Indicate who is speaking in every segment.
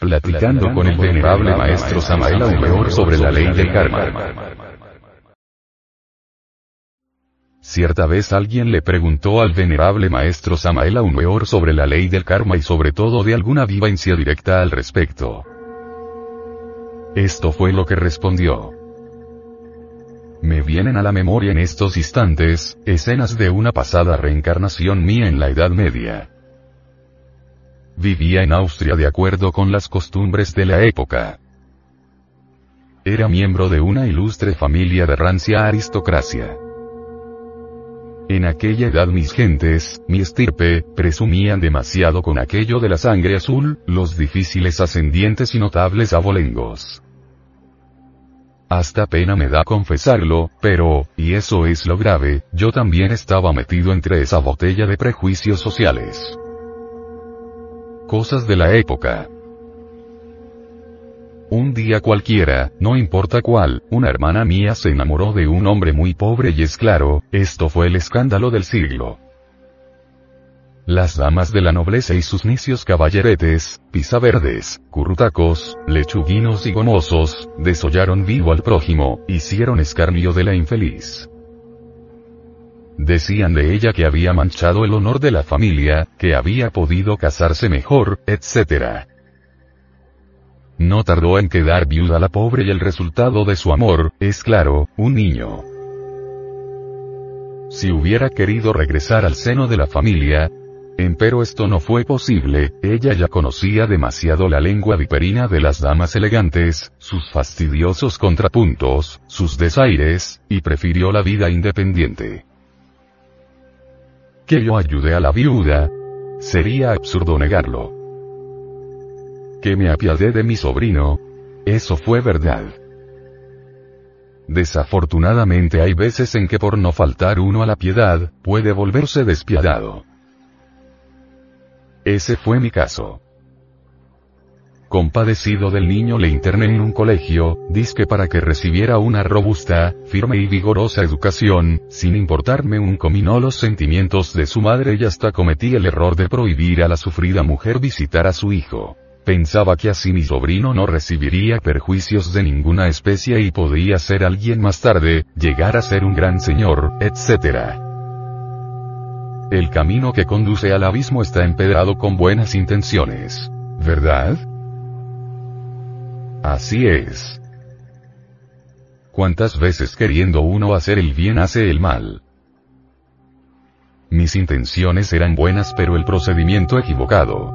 Speaker 1: Platicando con el venerable maestro Samael Aumeor sobre la ley del karma. Cierta vez alguien le preguntó al venerable maestro Samael Aumeor sobre la ley del karma y sobre todo de alguna vivencia directa al respecto. Esto fue lo que respondió. Me vienen a la memoria en estos instantes, escenas de una pasada reencarnación mía en la Edad Media. Vivía en Austria de acuerdo con las costumbres de la época. Era miembro de una ilustre familia de rancia aristocracia. En aquella edad mis gentes, mi estirpe, presumían demasiado con aquello de la sangre azul, los difíciles ascendientes y notables abolengos. Hasta pena me da confesarlo, pero, y eso es lo grave, yo también estaba metido entre esa botella de prejuicios sociales. Cosas de la época. Un día cualquiera, no importa cuál, una hermana mía se enamoró de un hombre muy pobre y es claro, esto fue el escándalo del siglo. Las damas de la nobleza y sus nicios caballeretes, pisaverdes, currutacos, lechuguinos y gomosos, desollaron vivo al prójimo, hicieron escarnio de la infeliz. Decían de ella que había manchado el honor de la familia, que había podido casarse mejor, etc. No tardó en quedar viuda la pobre y el resultado de su amor, es claro, un niño. Si hubiera querido regresar al seno de la familia, Empero esto no fue posible, ella ya conocía demasiado la lengua viperina de las damas elegantes, sus fastidiosos contrapuntos, sus desaires, y prefirió la vida independiente. Que yo ayude a la viuda. Sería absurdo negarlo. Que me apiadé de mi sobrino. Eso fue verdad. Desafortunadamente hay veces en que por no faltar uno a la piedad, puede volverse despiadado. Ese fue mi caso. Compadecido del niño le interné en un colegio, disque para que recibiera una robusta, firme y vigorosa educación, sin importarme un comino los sentimientos de su madre y hasta cometí el error de prohibir a la sufrida mujer visitar a su hijo. Pensaba que así mi sobrino no recibiría perjuicios de ninguna especie y podía ser alguien más tarde, llegar a ser un gran señor, etc. El camino que conduce al abismo está empedrado con buenas intenciones. ¿Verdad? Así es. ¿Cuántas veces queriendo uno hacer el bien hace el mal? Mis intenciones eran buenas pero el procedimiento equivocado.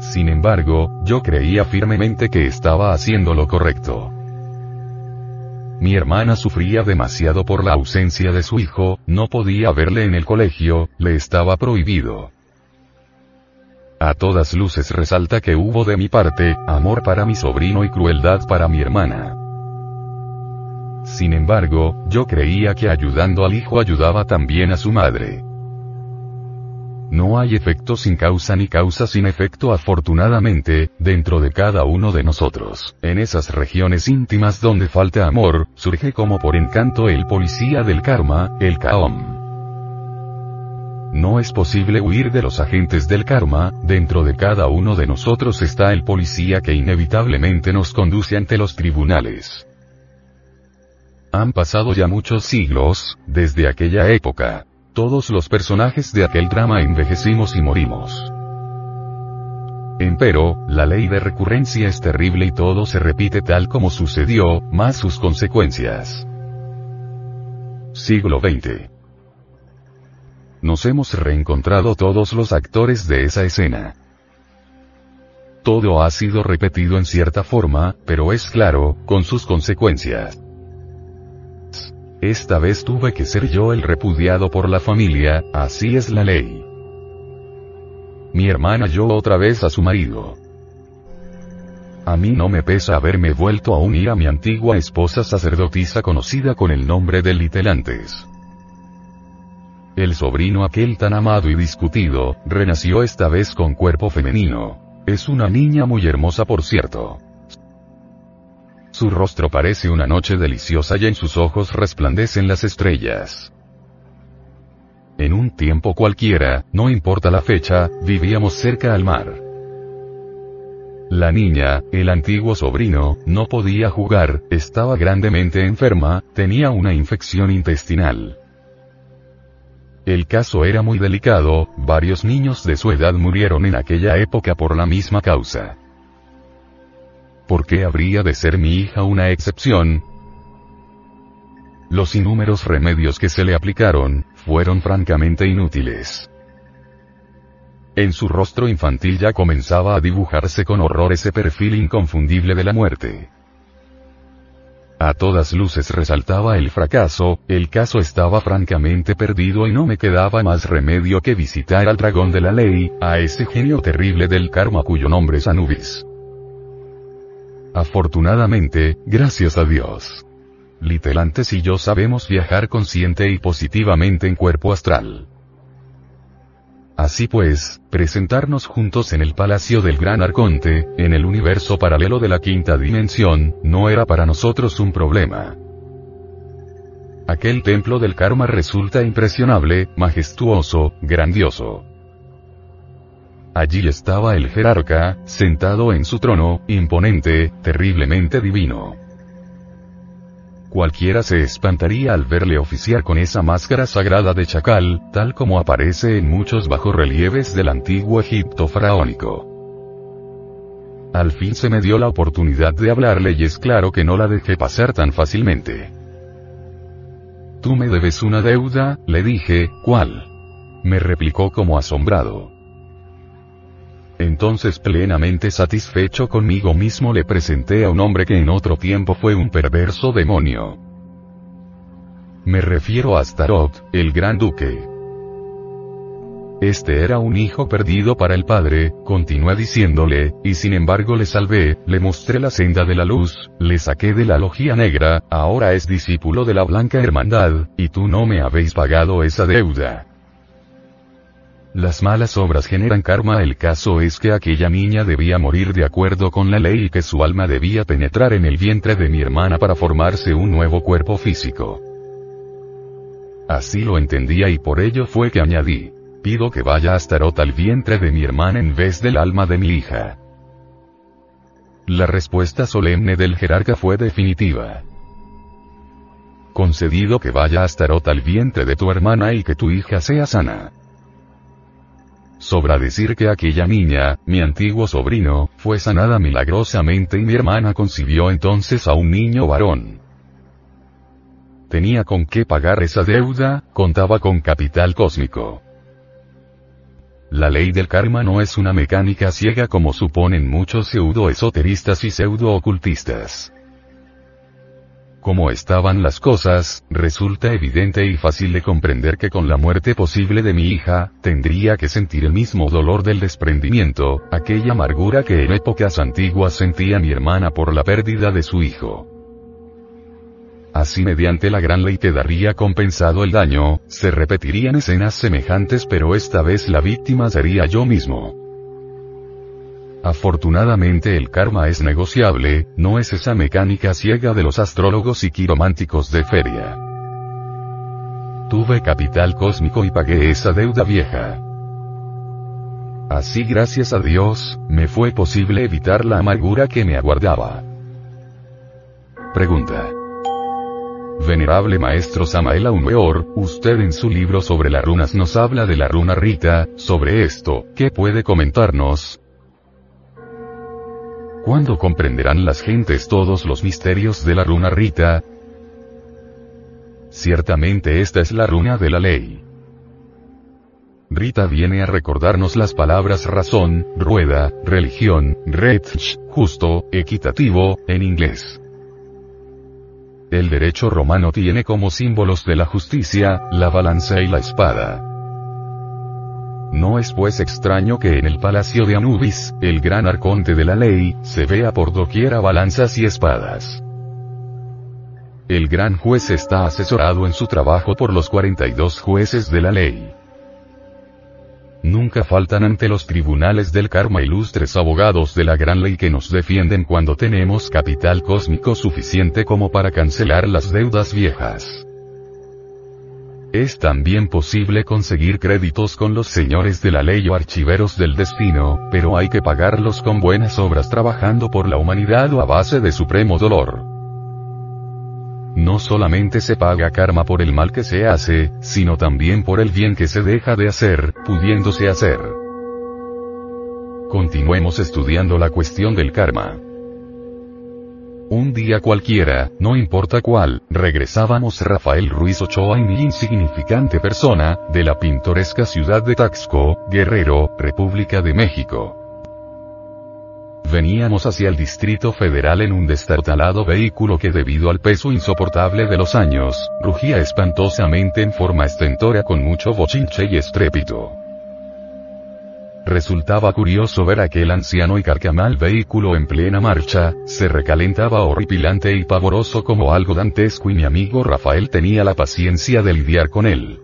Speaker 1: Sin embargo, yo creía firmemente que estaba haciendo lo correcto. Mi hermana sufría demasiado por la ausencia de su hijo, no podía verle en el colegio, le estaba prohibido. A todas luces resalta que hubo de mi parte, amor para mi sobrino y crueldad para mi hermana. Sin embargo, yo creía que ayudando al hijo ayudaba también a su madre. No hay efecto sin causa ni causa sin efecto afortunadamente, dentro de cada uno de nosotros. En esas regiones íntimas donde falta amor, surge como por encanto el policía del karma, el Kaom. No es posible huir de los agentes del karma, dentro de cada uno de nosotros está el policía que inevitablemente nos conduce ante los tribunales. Han pasado ya muchos siglos, desde aquella época. Todos los personajes de aquel drama envejecimos y morimos. Empero, la ley de recurrencia es terrible y todo se repite tal como sucedió, más sus consecuencias. Siglo XX. Nos hemos reencontrado todos los actores de esa escena. Todo ha sido repetido en cierta forma, pero es claro, con sus consecuencias. Esta vez tuve que ser yo el repudiado por la familia, así es la ley. Mi hermana yo otra vez a su marido. A mí no me pesa haberme vuelto a unir a mi antigua esposa sacerdotisa conocida con el nombre de Litelantes. El sobrino aquel tan amado y discutido, renació esta vez con cuerpo femenino. Es una niña muy hermosa por cierto. Su rostro parece una noche deliciosa y en sus ojos resplandecen las estrellas. En un tiempo cualquiera, no importa la fecha, vivíamos cerca al mar. La niña, el antiguo sobrino, no podía jugar, estaba grandemente enferma, tenía una infección intestinal. El caso era muy delicado, varios niños de su edad murieron en aquella época por la misma causa. ¿Por qué habría de ser mi hija una excepción? Los inúmeros remedios que se le aplicaron, fueron francamente inútiles. En su rostro infantil ya comenzaba a dibujarse con horror ese perfil inconfundible de la muerte. A todas luces resaltaba el fracaso, el caso estaba francamente perdido y no me quedaba más remedio que visitar al dragón de la ley, a ese genio terrible del karma cuyo nombre es Anubis. Afortunadamente, gracias a Dios. Litelantes y yo sabemos viajar consciente y positivamente en cuerpo astral. Así pues, presentarnos juntos en el palacio del Gran Arconte, en el universo paralelo de la quinta dimensión, no era para nosotros un problema. Aquel templo del karma resulta impresionable, majestuoso, grandioso. Allí estaba el jerarca, sentado en su trono, imponente, terriblemente divino. Cualquiera se espantaría al verle oficiar con esa máscara sagrada de chacal, tal como aparece en muchos bajorrelieves del antiguo Egipto faraónico. Al fin se me dio la oportunidad de hablarle y es claro que no la dejé pasar tan fácilmente. Tú me debes una deuda, le dije, ¿cuál? Me replicó como asombrado. Entonces plenamente satisfecho conmigo mismo le presenté a un hombre que en otro tiempo fue un perverso demonio. Me refiero a Starot, el gran duque. Este era un hijo perdido para el padre, continué diciéndole, y sin embargo le salvé, le mostré la senda de la luz, le saqué de la logía negra, ahora es discípulo de la blanca hermandad, y tú no me habéis pagado esa deuda. Las malas obras generan karma. El caso es que aquella niña debía morir de acuerdo con la ley y que su alma debía penetrar en el vientre de mi hermana para formarse un nuevo cuerpo físico. Así lo entendía y por ello fue que añadí, pido que vaya a Starot al vientre de mi hermana en vez del alma de mi hija. La respuesta solemne del jerarca fue definitiva. Concedido que vaya a Starot al vientre de tu hermana y que tu hija sea sana. Sobra decir que aquella niña, mi antiguo sobrino, fue sanada milagrosamente y mi hermana concibió entonces a un niño varón. Tenía con qué pagar esa deuda, contaba con capital cósmico. La ley del karma no es una mecánica ciega como suponen muchos pseudo-esoteristas y pseudo-ocultistas. Como estaban las cosas, resulta evidente y fácil de comprender que con la muerte posible de mi hija, tendría que sentir el mismo dolor del desprendimiento, aquella amargura que en épocas antiguas sentía mi hermana por la pérdida de su hijo. Así mediante la gran ley quedaría compensado el daño, se repetirían escenas semejantes pero esta vez la víctima sería yo mismo. Afortunadamente el karma es negociable, no es esa mecánica ciega de los astrólogos y quirománticos de feria. Tuve capital cósmico y pagué esa deuda vieja. Así gracias a Dios, me fue posible evitar la amargura que me aguardaba. Pregunta. Venerable Maestro Samael Aumeor, usted en su libro sobre las runas nos habla de la runa Rita, sobre esto, ¿qué puede comentarnos? ¿Cuándo comprenderán las gentes todos los misterios de la runa Rita? Ciertamente esta es la runa de la ley. Rita viene a recordarnos las palabras razón, rueda, religión, retch, justo, equitativo, en inglés. El derecho romano tiene como símbolos de la justicia, la balanza y la espada. No es pues extraño que en el palacio de Anubis, el gran arconte de la ley, se vea por doquiera balanzas y espadas. El gran juez está asesorado en su trabajo por los 42 jueces de la ley. Nunca faltan ante los tribunales del karma ilustres abogados de la gran ley que nos defienden cuando tenemos capital cósmico suficiente como para cancelar las deudas viejas. Es también posible conseguir créditos con los señores de la ley o archiveros del destino, pero hay que pagarlos con buenas obras trabajando por la humanidad o a base de supremo dolor. No solamente se paga karma por el mal que se hace, sino también por el bien que se deja de hacer, pudiéndose hacer. Continuemos estudiando la cuestión del karma. Un día cualquiera, no importa cuál, regresábamos Rafael Ruiz Ochoa y mi insignificante persona, de la pintoresca ciudad de Taxco, Guerrero, República de México. Veníamos hacia el Distrito Federal en un destartalado vehículo que debido al peso insoportable de los años, rugía espantosamente en forma estentora con mucho bochinche y estrépito. Resultaba curioso ver aquel anciano y carcamal vehículo en plena marcha, se recalentaba horripilante y pavoroso como algo dantesco y mi amigo Rafael tenía la paciencia de lidiar con él.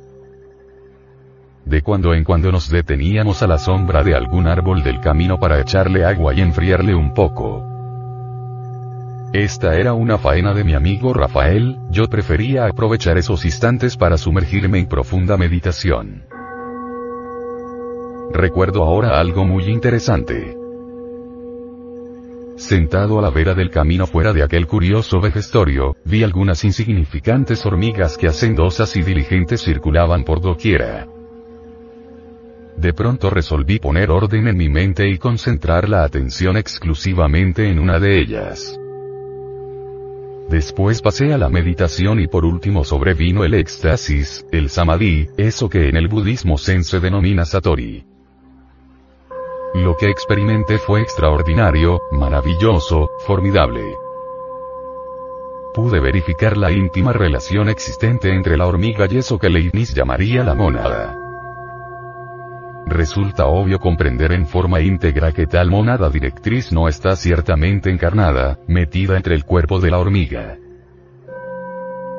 Speaker 1: De cuando en cuando nos deteníamos a la sombra de algún árbol del camino para echarle agua y enfriarle un poco. Esta era una faena de mi amigo Rafael, yo prefería aprovechar esos instantes para sumergirme en profunda meditación. Recuerdo ahora algo muy interesante. Sentado a la vera del camino fuera de aquel curioso vejestorio, vi algunas insignificantes hormigas que hacendosas y diligentes circulaban por doquiera. De pronto resolví poner orden en mi mente y concentrar la atención exclusivamente en una de ellas. Después pasé a la meditación y por último sobrevino el éxtasis, el samadhi, eso que en el budismo zen se denomina satori. Lo que experimenté fue extraordinario, maravilloso, formidable. Pude verificar la íntima relación existente entre la hormiga y eso que Leibniz llamaría la mónada. Resulta obvio comprender en forma íntegra que tal mónada directriz no está ciertamente encarnada, metida entre el cuerpo de la hormiga.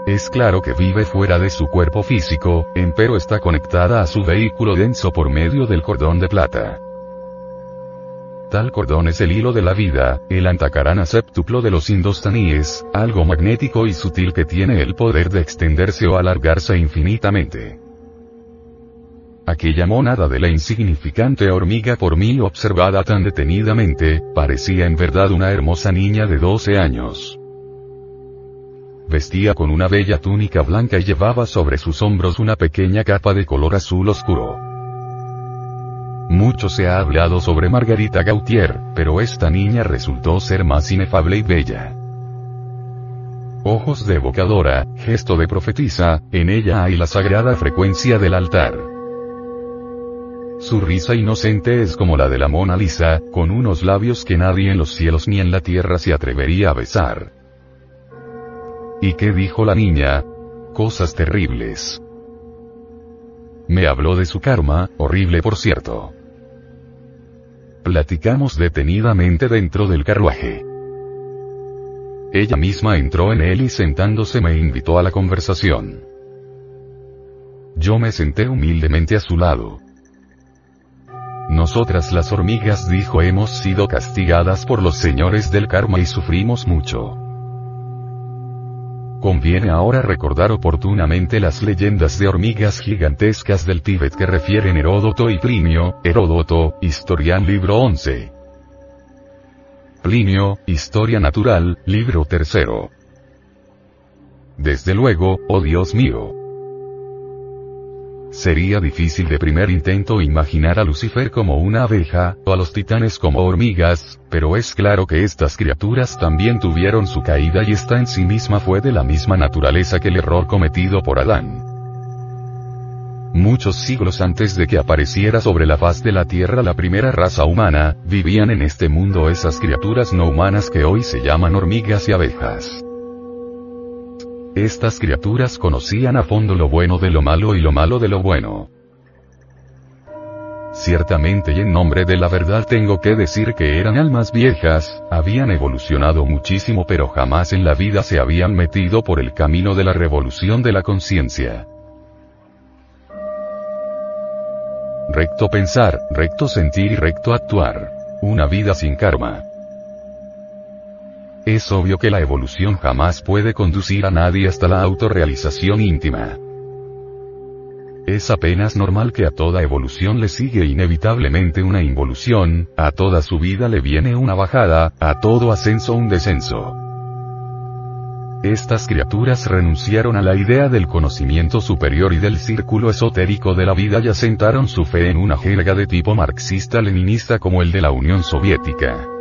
Speaker 1: Es claro que vive fuera de su cuerpo físico, empero está conectada a su vehículo denso por medio del cordón de plata. Tal cordón es el hilo de la vida, el antacarana séptuplo de los indostaníes, algo magnético y sutil que tiene el poder de extenderse o alargarse infinitamente. Aquella monada de la insignificante hormiga por mí observada tan detenidamente, parecía en verdad una hermosa niña de 12 años. Vestía con una bella túnica blanca y llevaba sobre sus hombros una pequeña capa de color azul oscuro. Mucho se ha hablado sobre Margarita Gautier, pero esta niña resultó ser más inefable y bella. Ojos de evocadora, gesto de profetisa, en ella hay la sagrada frecuencia del altar. Su risa inocente es como la de la Mona Lisa, con unos labios que nadie en los cielos ni en la tierra se atrevería a besar. ¿Y qué dijo la niña? Cosas terribles. Me habló de su karma, horrible por cierto. Platicamos detenidamente dentro del carruaje. Ella misma entró en él y sentándose me invitó a la conversación. Yo me senté humildemente a su lado. Nosotras las hormigas dijo hemos sido castigadas por los señores del karma y sufrimos mucho. Conviene ahora recordar oportunamente las leyendas de hormigas gigantescas del Tíbet que refieren Heródoto y Plinio, Heródoto, Historian libro 11. Plinio, Historia Natural, libro 3. Desde luego, oh Dios mío, Sería difícil de primer intento imaginar a Lucifer como una abeja, o a los titanes como hormigas, pero es claro que estas criaturas también tuvieron su caída y esta en sí misma fue de la misma naturaleza que el error cometido por Adán. Muchos siglos antes de que apareciera sobre la faz de la Tierra la primera raza humana, vivían en este mundo esas criaturas no humanas que hoy se llaman hormigas y abejas. Estas criaturas conocían a fondo lo bueno de lo malo y lo malo de lo bueno. Ciertamente y en nombre de la verdad tengo que decir que eran almas viejas, habían evolucionado muchísimo pero jamás en la vida se habían metido por el camino de la revolución de la conciencia. Recto pensar, recto sentir y recto actuar. Una vida sin karma. Es obvio que la evolución jamás puede conducir a nadie hasta la autorrealización íntima. es apenas normal que a toda evolución le sigue inevitablemente una involución, a toda subida le viene una bajada, a todo ascenso un descenso. Estas criaturas renunciaron a la idea del conocimiento superior y del círculo esotérico de la vida y asentaron su fe en una jerga de tipo marxista-leninista como el de la Unión Soviética.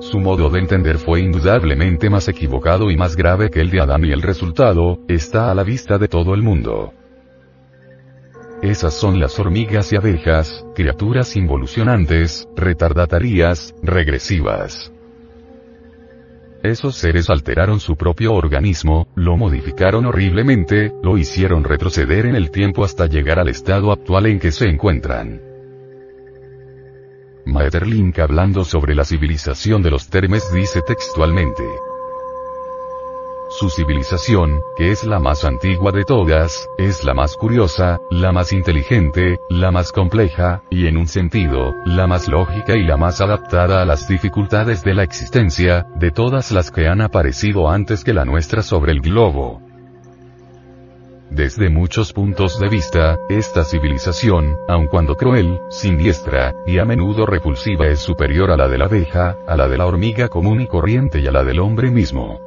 Speaker 1: Su modo de entender fue indudablemente más equivocado y más grave que el de Adán y el resultado, está a la vista de todo el mundo. Esas son las hormigas y abejas, criaturas involucionantes, retardatarias, regresivas. Esos seres alteraron su propio organismo, lo modificaron horriblemente, lo hicieron retroceder en el tiempo hasta llegar al estado actual en que se encuentran. Maeterlinck hablando sobre la civilización de los Termes dice textualmente, su civilización, que es la más antigua de todas, es la más curiosa, la más inteligente, la más compleja, y en un sentido, la más lógica y la más adaptada a las dificultades de la existencia, de todas las que han aparecido antes que la nuestra sobre el globo. Desde muchos puntos de vista, esta civilización, aun cuando cruel, siniestra, y a menudo repulsiva es superior a la de la abeja, a la de la hormiga común y corriente y a la del hombre mismo.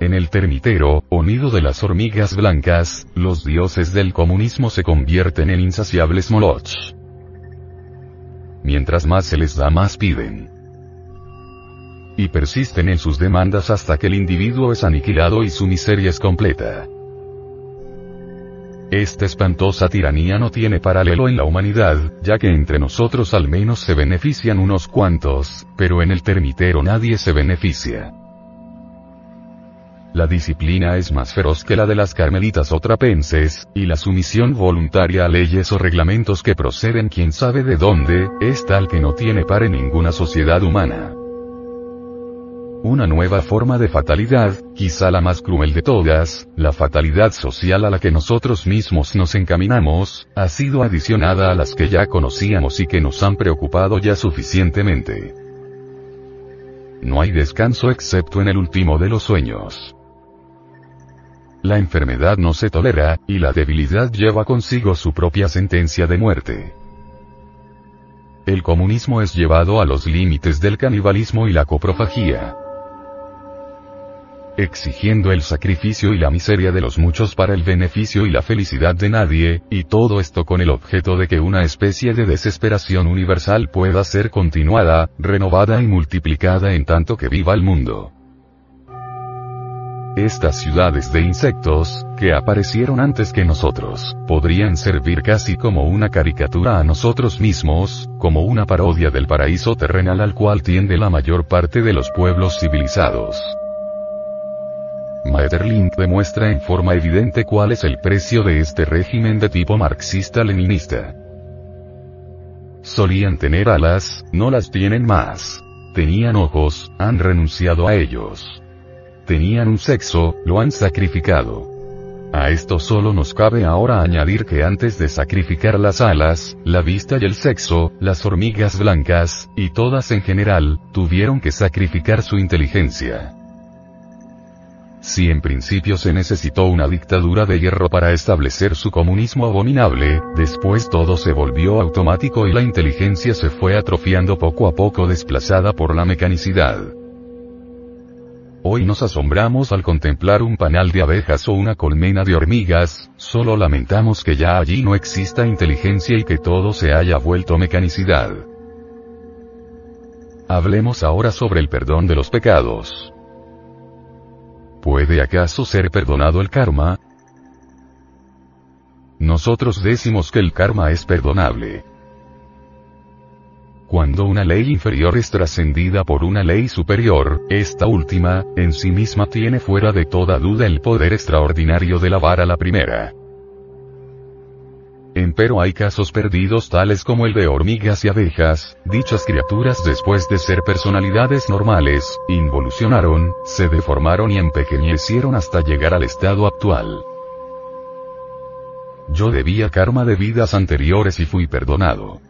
Speaker 1: En el termitero, o nido de las hormigas blancas, los dioses del comunismo se convierten en insaciables molochs. Mientras más se les da más piden. Y persisten en sus demandas hasta que el individuo es aniquilado y su miseria es completa. Esta espantosa tiranía no tiene paralelo en la humanidad, ya que entre nosotros al menos se benefician unos cuantos, pero en el termitero nadie se beneficia. La disciplina es más feroz que la de las carmelitas o trapenses, y la sumisión voluntaria a leyes o reglamentos que proceden quién sabe de dónde, es tal que no tiene par en ninguna sociedad humana. Una nueva forma de fatalidad, quizá la más cruel de todas, la fatalidad social a la que nosotros mismos nos encaminamos, ha sido adicionada a las que ya conocíamos y que nos han preocupado ya suficientemente. No hay descanso excepto en el último de los sueños. La enfermedad no se tolera, y la debilidad lleva consigo su propia sentencia de muerte. El comunismo es llevado a los límites del canibalismo y la coprofagía. Exigiendo el sacrificio y la miseria de los muchos para el beneficio y la felicidad de nadie, y todo esto con el objeto de que una especie de desesperación universal pueda ser continuada, renovada y multiplicada en tanto que viva el mundo. Estas ciudades de insectos, que aparecieron antes que nosotros, podrían servir casi como una caricatura a nosotros mismos, como una parodia del paraíso terrenal al cual tiende la mayor parte de los pueblos civilizados. Maeterlinck demuestra en forma evidente cuál es el precio de este régimen de tipo marxista-leninista. Solían tener alas, no las tienen más. Tenían ojos, han renunciado a ellos tenían un sexo, lo han sacrificado. A esto solo nos cabe ahora añadir que antes de sacrificar las alas, la vista y el sexo, las hormigas blancas, y todas en general, tuvieron que sacrificar su inteligencia. Si en principio se necesitó una dictadura de hierro para establecer su comunismo abominable, después todo se volvió automático y la inteligencia se fue atrofiando poco a poco desplazada por la mecanicidad. Hoy nos asombramos al contemplar un panal de abejas o una colmena de hormigas, solo lamentamos que ya allí no exista inteligencia y que todo se haya vuelto mecanicidad. Hablemos ahora sobre el perdón de los pecados. ¿Puede acaso ser perdonado el karma? Nosotros decimos que el karma es perdonable. Cuando una ley inferior es trascendida por una ley superior, esta última, en sí misma tiene fuera de toda duda el poder extraordinario de lavar a la primera. Empero hay casos perdidos tales como el de hormigas y abejas, dichas criaturas después de ser personalidades normales, involucionaron, se deformaron y empequeñecieron hasta llegar al estado actual. Yo debía karma de vidas anteriores y fui perdonado.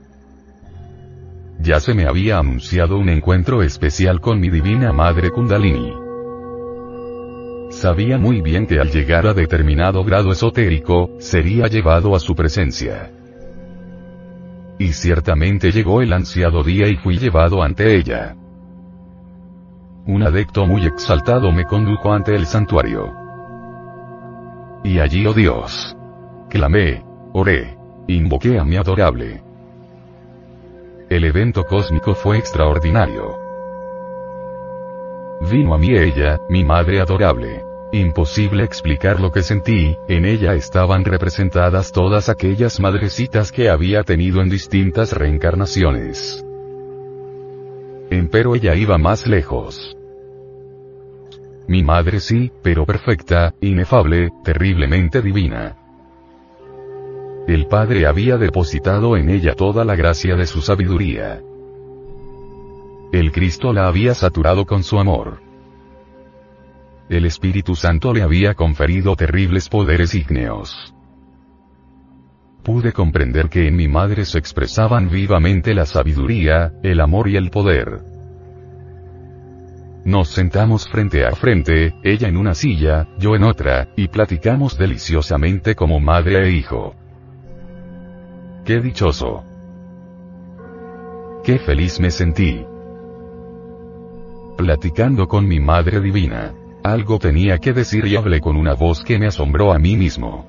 Speaker 1: Ya se me había anunciado un encuentro especial con mi divina madre Kundalini. Sabía muy bien que al llegar a determinado grado esotérico, sería llevado a su presencia. Y ciertamente llegó el ansiado día y fui llevado ante ella. Un adecto muy exaltado me condujo ante el santuario. Y allí, oh Dios, clamé, oré, invoqué a mi adorable. El evento cósmico fue extraordinario. Vino a mí ella, mi madre adorable. Imposible explicar lo que sentí, en ella estaban representadas todas aquellas madrecitas que había tenido en distintas reencarnaciones. Empero ella iba más lejos. Mi madre sí, pero perfecta, inefable, terriblemente divina. El Padre había depositado en ella toda la gracia de su sabiduría. El Cristo la había saturado con su amor. El Espíritu Santo le había conferido terribles poderes ígneos. Pude comprender que en mi madre se expresaban vivamente la sabiduría, el amor y el poder. Nos sentamos frente a frente, ella en una silla, yo en otra, y platicamos deliciosamente como madre e hijo. ¡Qué dichoso! ¡Qué feliz me sentí! Platicando con mi Madre Divina. Algo tenía que decir y hablé con una voz que me asombró a mí mismo.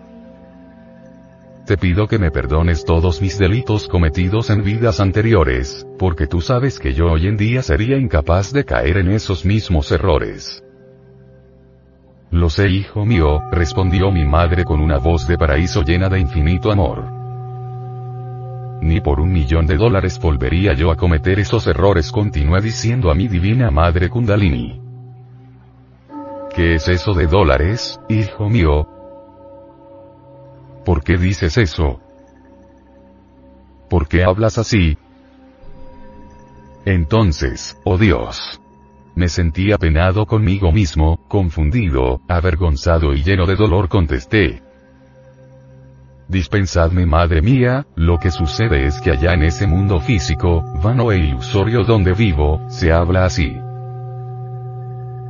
Speaker 1: Te pido que me perdones todos mis delitos cometidos en vidas anteriores, porque tú sabes que yo hoy en día sería incapaz de caer en esos mismos errores. Lo sé, hijo mío, respondió mi madre con una voz de paraíso llena de infinito amor. Ni por un millón de dólares volvería yo a cometer esos errores, continué diciendo a mi divina madre Kundalini. ¿Qué es eso de dólares, hijo mío? ¿Por qué dices eso? ¿Por qué hablas así? Entonces, oh Dios. Me sentí apenado conmigo mismo, confundido, avergonzado y lleno de dolor contesté. Dispensadme madre mía, lo que sucede es que allá en ese mundo físico, vano e ilusorio donde vivo, se habla así.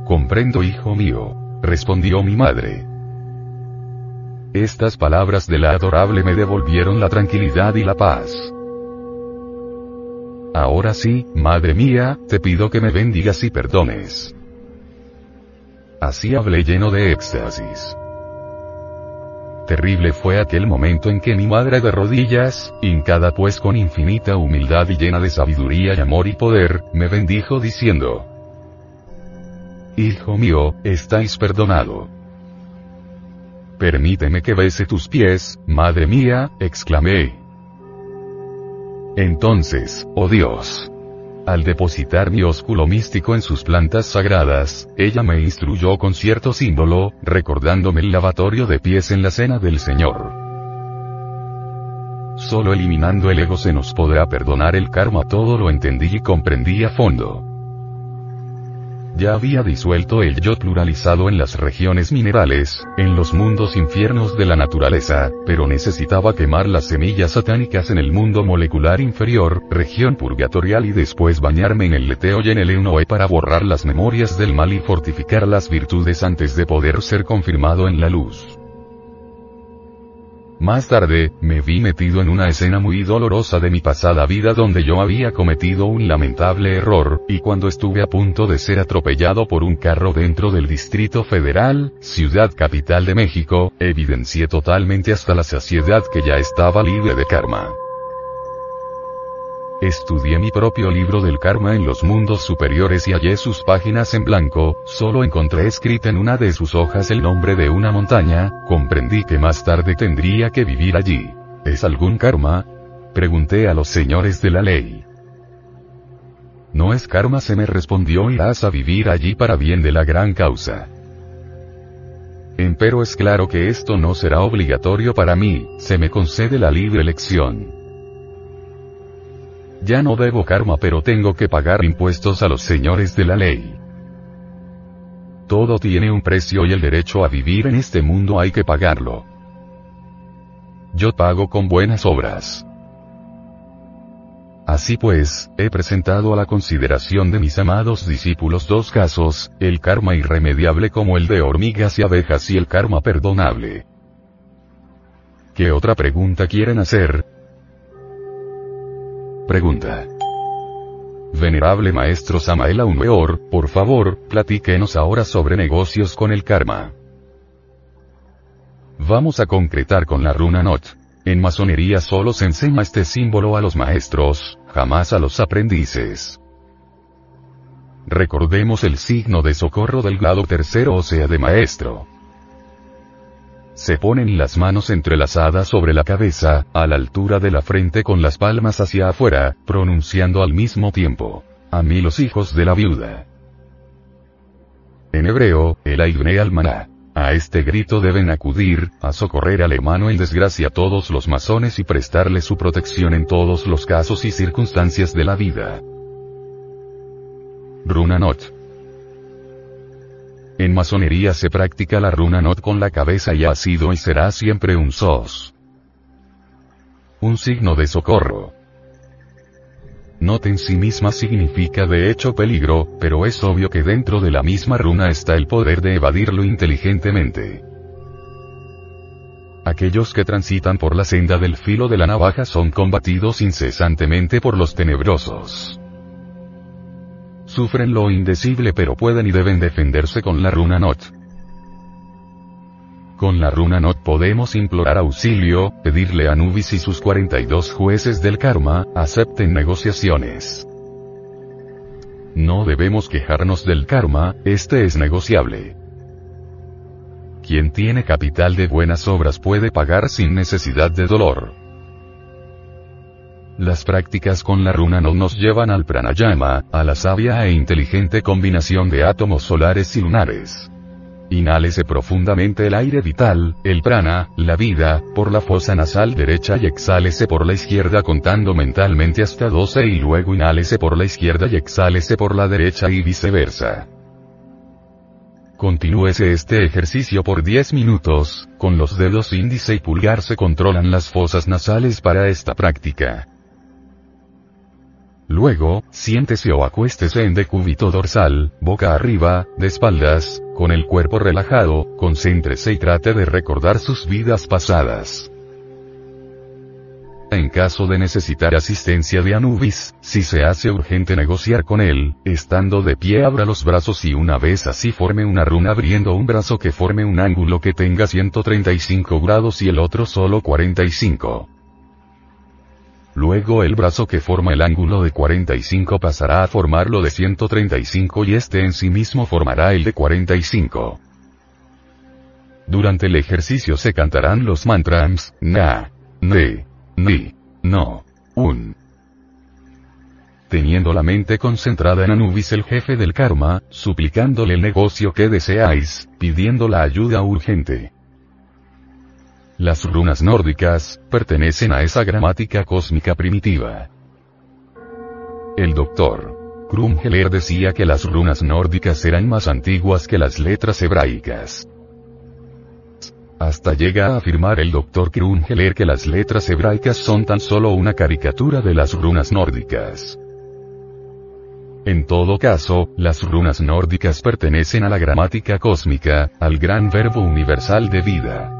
Speaker 1: Comprendo hijo mío, respondió mi madre. Estas palabras de la adorable me devolvieron la tranquilidad y la paz. Ahora sí, madre mía, te pido que me bendigas y perdones. Así hablé lleno de éxtasis terrible fue aquel momento en que mi madre de rodillas, hincada pues con infinita humildad y llena de sabiduría y amor y poder, me bendijo diciendo, Hijo mío, estáis perdonado. Permíteme que bese tus pies, madre mía, exclamé. Entonces, oh Dios, al depositar mi ósculo místico en sus plantas sagradas, ella me instruyó con cierto símbolo, recordándome el lavatorio de pies en la cena del Señor. Solo eliminando el ego se nos podrá perdonar el karma, todo lo entendí y comprendí a fondo. Ya había disuelto el yo pluralizado en las regiones minerales, en los mundos infiernos de la naturaleza, pero necesitaba quemar las semillas satánicas en el mundo molecular inferior, región purgatorial y después bañarme en el leteo y en el Eunoe para borrar las memorias del mal y fortificar las virtudes antes de poder ser confirmado en la luz. Más tarde, me vi metido en una escena muy dolorosa de mi pasada vida donde yo había cometido un lamentable error, y cuando estuve a punto de ser atropellado por un carro dentro del Distrito Federal, ciudad capital de México, evidencié totalmente hasta la saciedad que ya estaba libre de karma. Estudié mi propio libro del karma en los mundos superiores y hallé sus páginas en blanco, solo encontré escrita en una de sus hojas el nombre de una montaña, comprendí que más tarde tendría que vivir allí. ¿Es algún karma? Pregunté a los señores de la ley. No es karma se me respondió irás a vivir allí para bien de la gran causa. Empero es claro que esto no será obligatorio para mí, se me concede la libre elección. Ya no debo karma pero tengo que pagar impuestos a los señores de la ley. Todo tiene un precio y el derecho a vivir en este mundo hay que pagarlo. Yo pago con buenas obras. Así pues, he presentado a la consideración de mis amados discípulos dos casos, el karma irremediable como el de hormigas y abejas y el karma perdonable. ¿Qué otra pregunta quieren hacer? Pregunta. Venerable Maestro Samael Aumeor, por favor, platíquenos ahora sobre negocios con el karma. Vamos a concretar con la runa Not. En masonería solo se enseña este símbolo a los maestros, jamás a los aprendices. Recordemos el signo de socorro del grado tercero o sea de maestro. Se ponen las manos entrelazadas sobre la cabeza, a la altura de la frente con las palmas hacia afuera, pronunciando al mismo tiempo. A mí los hijos de la viuda. En hebreo, el Aigné Almaná. A este grito deben acudir, a socorrer al hermano en desgracia todos los masones y prestarle su protección en todos los casos y circunstancias de la vida. Runa Not. En masonería se practica la runa Not con la cabeza y ha sido y será siempre un sos. Un signo de socorro. Not en sí misma significa de hecho peligro, pero es obvio que dentro de la misma runa está el poder de evadirlo inteligentemente. Aquellos que transitan por la senda del filo de la navaja son combatidos incesantemente por los tenebrosos. Sufren lo indecible pero pueden y deben defenderse con la runa Not. Con la runa Not podemos implorar auxilio, pedirle a Nubis y sus 42 jueces del karma, acepten negociaciones. No debemos quejarnos del karma, este es negociable. Quien tiene capital de buenas obras puede pagar sin necesidad de dolor. Las prácticas con la runa no nos llevan al pranayama, a la sabia e inteligente combinación de átomos solares y lunares. Inhálese profundamente el aire vital, el prana, la vida, por la fosa nasal derecha y exhálese por la izquierda contando mentalmente hasta 12 y luego inhálese por la izquierda y exhálese por la derecha y viceversa. Continúese este ejercicio por 10 minutos, con los dedos índice y pulgar se controlan las fosas nasales para esta práctica. Luego, siéntese o acuéstese en decúbito dorsal, boca arriba, de espaldas, con el cuerpo relajado, concéntrese y trate de recordar sus vidas pasadas. En caso de necesitar asistencia de Anubis, si se hace urgente negociar con él, estando de pie abra los brazos y una vez así forme una runa abriendo un brazo que forme un ángulo que tenga 135 grados y el otro solo 45. Luego el brazo que forma el ángulo de 45 pasará a formarlo de 135 y este en sí mismo formará el de 45. Durante el ejercicio se cantarán los mantras, na, ne, ni, no, un. Teniendo la mente concentrada en Anubis el jefe del karma, suplicándole el negocio que deseáis, pidiendo la ayuda urgente. Las runas nórdicas, pertenecen a esa gramática cósmica primitiva. El doctor Krumheller decía que las runas nórdicas eran más antiguas que las letras hebraicas. Hasta llega a afirmar el doctor Krumheller que las letras hebraicas son tan solo una caricatura de las runas nórdicas. En todo caso, las runas nórdicas pertenecen a la gramática cósmica, al gran verbo universal de vida.